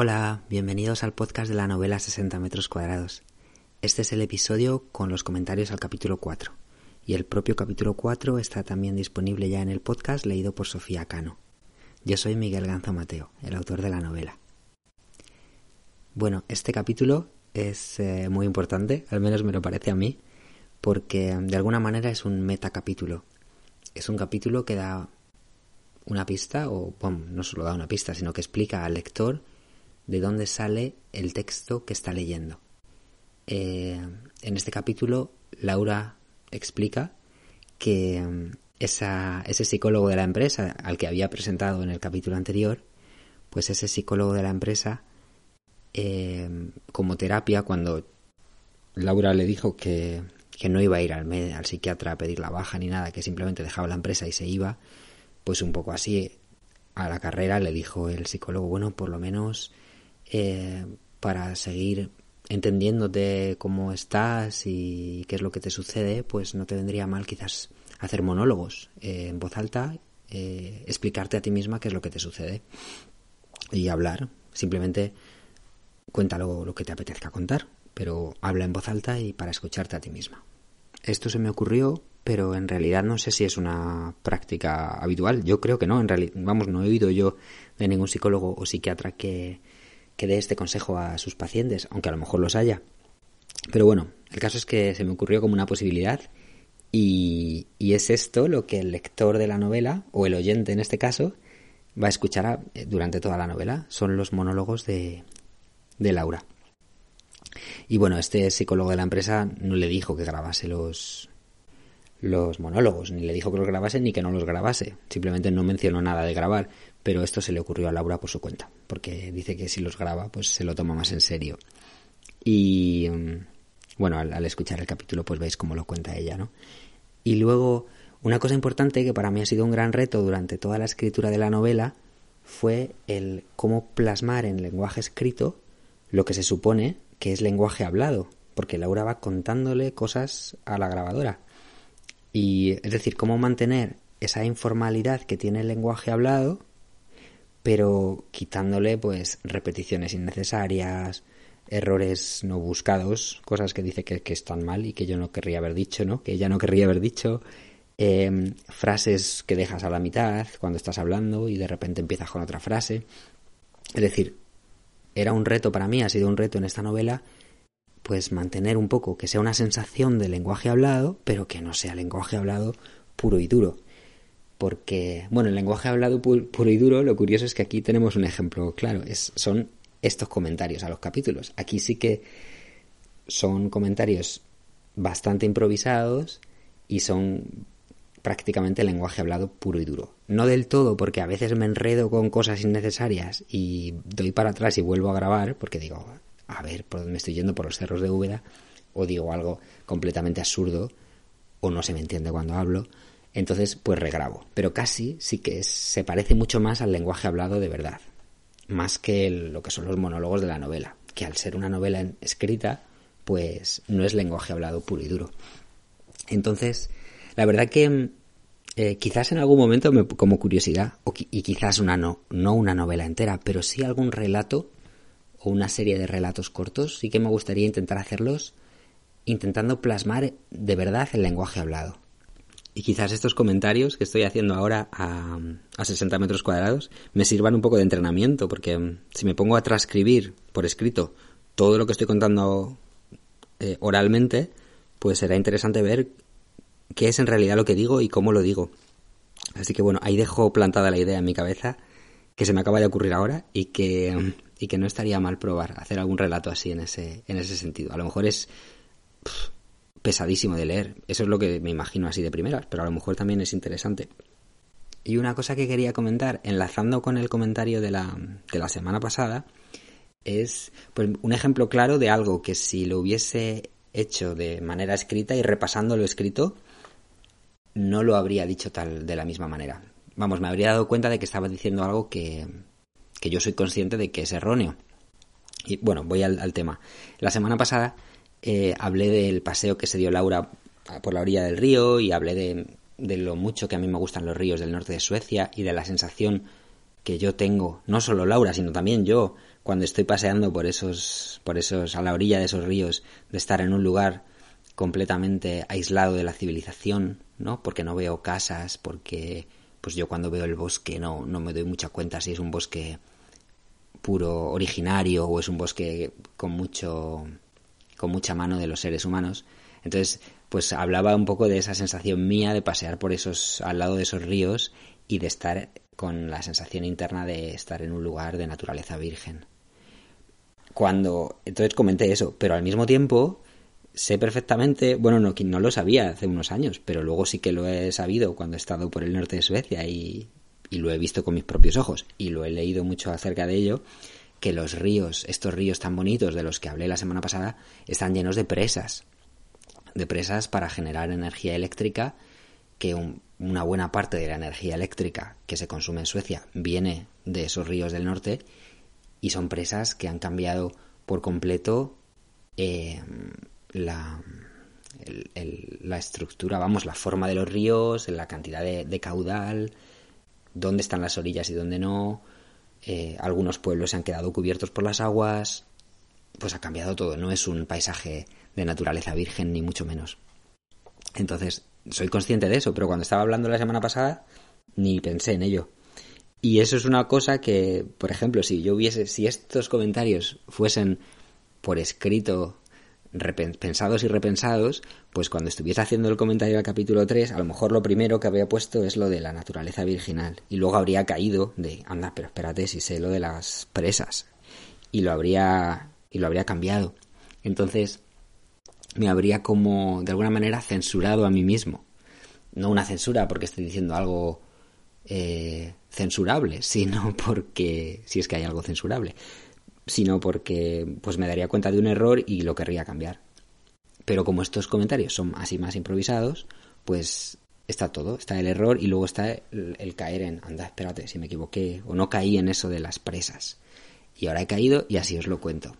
Hola, bienvenidos al podcast de la novela 60 metros cuadrados. Este es el episodio con los comentarios al capítulo 4. Y el propio capítulo 4 está también disponible ya en el podcast leído por Sofía Cano. Yo soy Miguel Ganzo Mateo, el autor de la novela. Bueno, este capítulo es eh, muy importante, al menos me lo parece a mí, porque de alguna manera es un metacapítulo. Es un capítulo que da una pista, o bueno, no solo da una pista, sino que explica al lector de dónde sale el texto que está leyendo. Eh, en este capítulo, Laura explica que mm, ese psicólogo de la empresa al que había presentado en el capítulo anterior, pues ese psicólogo de la empresa, eh, como terapia, cuando Laura le dijo que, que no iba a ir al psiquiatra a pedir la baja ni nada, que simplemente dejaba la empresa y se iba, pues un poco así a la carrera le dijo el psicólogo, bueno, por lo menos eh, para seguir entendiéndote cómo estás y qué es lo que te sucede, pues no te vendría mal quizás hacer monólogos eh, en voz alta, eh, explicarte a ti misma qué es lo que te sucede y hablar. Simplemente cuéntalo lo que te apetezca contar, pero habla en voz alta y para escucharte a ti misma. Esto se me ocurrió, pero en realidad no sé si es una práctica habitual. Yo creo que no, en realidad, vamos, no he oído yo de ningún psicólogo o psiquiatra que, que dé este consejo a sus pacientes, aunque a lo mejor los haya. Pero bueno, el caso es que se me ocurrió como una posibilidad y, es esto lo que el lector de la novela, o el oyente en este caso, va a escuchar durante toda la novela. Son los monólogos de, de Laura. Y bueno, este psicólogo de la empresa no le dijo que grabase los, los monólogos, ni le dijo que los grabase ni que no los grabase. Simplemente no mencionó nada de grabar, pero esto se le ocurrió a Laura por su cuenta, porque dice que si los graba, pues se lo toma más en serio. Y mm, bueno, al, escuchar el capítulo, pues veis cómo lo cuenta ella, ¿no? Y luego, una cosa importante que para mí ha sido un gran reto durante toda la escritura de la novela fue el cómo plasmar en lenguaje escrito lo que se supone que es lenguaje hablado, porque Laura va contándole cosas a la grabadora. Y es decir, cómo mantener esa informalidad que tiene el lenguaje hablado, pero quitándole pues repeticiones innecesarias, errores no buscados, cosas que dice que, están mal y que yo no querría haber dicho, ¿no? Que ella no querría haber dicho, em, frases que dejas a la mitad cuando estás hablando y de repente empiezas con otra frase. Es decir, era un reto para mí, ha sido un reto en esta novela pues mantener un poco, que sea una sensación de lenguaje hablado, pero que no sea lenguaje hablado puro y duro. Porque, bueno, el lenguaje hablado puro y duro, lo curioso es que aquí tenemos un ejemplo claro, es, son estos comentarios a los capítulos. Aquí sí que son comentarios bastante improvisados y son prácticamente lenguaje hablado puro y duro. No del todo, porque a veces me enredo con cosas innecesarias y doy para atrás y vuelvo a grabar, porque digo, a ver por dónde me estoy yendo por los cerros de Úbeda, o digo algo completamente absurdo, o no se me entiende cuando hablo, entonces pues regrabo. Pero casi sí que se parece mucho más al lenguaje hablado de verdad, más que lo que son los monólogos de la novela, que al ser una novela escrita, pues no es lenguaje hablado puro y duro. Entonces, la verdad que eh, quizás en algún momento, como curiosidad, y quizás una no, no una novela entera, pero sí algún relato o una serie de relatos cortos, sí que me gustaría intentar hacerlos intentando plasmar de verdad el lenguaje hablado. Y quizás estos comentarios que estoy haciendo ahora a, a 60 metros cuadrados me sirvan un poco de entrenamiento, porque mm, si me pongo a transcribir por escrito todo lo que estoy contando eh, oralmente, pues será interesante ver qué es en realidad lo que digo y cómo lo digo. Así que bueno, ahí dejo plantada la idea en mi cabeza que se me acaba de ocurrir ahora y que mm, y que no estaría mal probar hacer algún relato así en ese, en ese sentido. A lo mejor es pesadísimo de leer, eso es lo que me imagino así de primeras, pero a lo mejor también es interesante. Y una cosa que quería comentar, enlazando con el comentario de la, de la semana pasada, es pues, un ejemplo claro de algo que si lo hubiese hecho de manera escrita y repasando lo escrito, no lo habría dicho tal de la misma manera. Vamos, me habría dado cuenta de que estaba diciendo algo que, que yo soy consciente de que es erróneo. Y bueno, voy al, tema. La semana pasada eh, hablé del paseo que se dio Laura por la orilla del río y hablé de, de lo mucho que a mí me gustan los ríos del norte de Suecia y de la sensación que yo tengo, no solo Laura, sino también yo, cuando estoy paseando por esos, por esos, a la orilla de esos ríos, de estar en un lugar completamente aislado de la civilización, ¿no? Porque no veo casas, porque pues yo cuando veo el bosque no, no me doy mucha cuenta si es un bosque puro originario o es un bosque con mucho con mucha mano de los seres humanos. Entonces, pues hablaba un poco de esa sensación mía de pasear por esos al lado de esos ríos y de estar con la sensación interna de estar en un lugar de naturaleza virgen. Cuando entonces comenté eso, pero al mismo tiempo sé perfectamente, bueno, no, no lo sabía hace unos años, pero luego sí que lo he sabido cuando he estado por el norte de Suecia y, y lo he visto con mis propios ojos y lo he leído mucho acerca de ello, que los ríos, estos ríos tan bonitos de los que hablé la semana pasada, están llenos de presas, de presas para generar energía eléctrica, que una buena parte de la energía eléctrica que se consume en Suecia viene de esos ríos del norte y son presas que han cambiado por completo eh, la, la estructura, vamos, la forma de los ríos, la cantidad de, caudal, dónde están las orillas y dónde no. Eh, algunos pueblos se han quedado cubiertos por las aguas. Pues ha cambiado todo, no es un paisaje de naturaleza virgen, ni mucho menos. Entonces, soy consciente de eso, pero cuando estaba hablando la semana pasada, ni pensé en ello. Y eso es una cosa que, por ejemplo, si yo hubiese, si estos comentarios fuesen por escrito pensados y repensados, pues cuando estuviese haciendo el comentario del capítulo 3, a lo mejor lo primero que había puesto es lo de la naturaleza virginal. Y luego habría caído de, anda, pero espérate, si sé lo de las presas. Y lo habría, y lo habría cambiado. Entonces, me habría como, de alguna manera, censurado a mí mismo. No una censura porque estoy diciendo algo eh, censurable, sino porque, si es que hay algo censurable, sino porque pues me daría cuenta de un error y lo querría cambiar. Pero como estos comentarios son así más improvisados, pues está todo, está el error y luego está el, caer en, anda, espérate, si me equivoqué o no caí en eso de las presas. Y ahora he caído y así os lo cuento.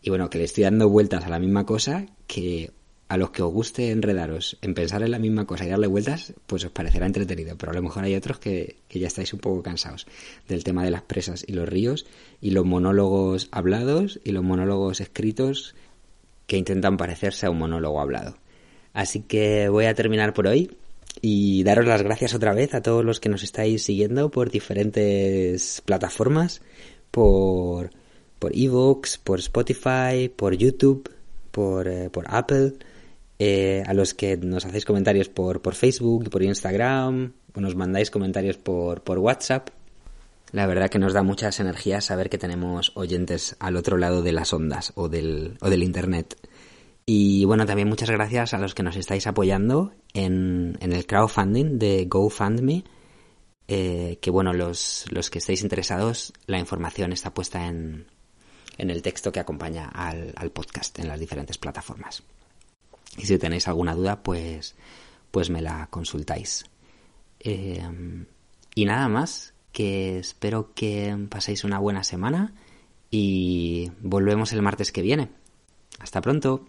Y bueno, que le estoy dando vueltas a la misma cosa que a los que os guste enredaros en pensar en la misma cosa y darle vueltas, pues os parecerá entretenido, pero a lo mejor hay otros que, ya estáis un poco cansados del tema de las presas y los ríos y los monólogos hablados y los monólogos escritos que intentan parecerse a un monólogo hablado. Así que voy a terminar por hoy y daros las gracias otra vez a todos los que nos estáis siguiendo por diferentes plataformas, por por Evox, por Spotify, por YouTube, por, eh, por Apple eh, a los que nos hacéis comentarios por, por Facebook, por Instagram, o nos mandáis comentarios por, por WhatsApp. La verdad que nos da muchas energías saber que tenemos oyentes al otro lado de las ondas o del, o del Internet. Y bueno, también muchas gracias a los que nos estáis apoyando en, en el crowdfunding de GoFundMe. Eh, que bueno, los, los que estéis interesados, la información está puesta en, en el texto que acompaña al, al podcast en las diferentes plataformas. Y si tenéis alguna duda, pues, pues me la consultáis. Eh, y nada más, que espero que paséis una buena semana y volvemos el martes que viene. Hasta pronto.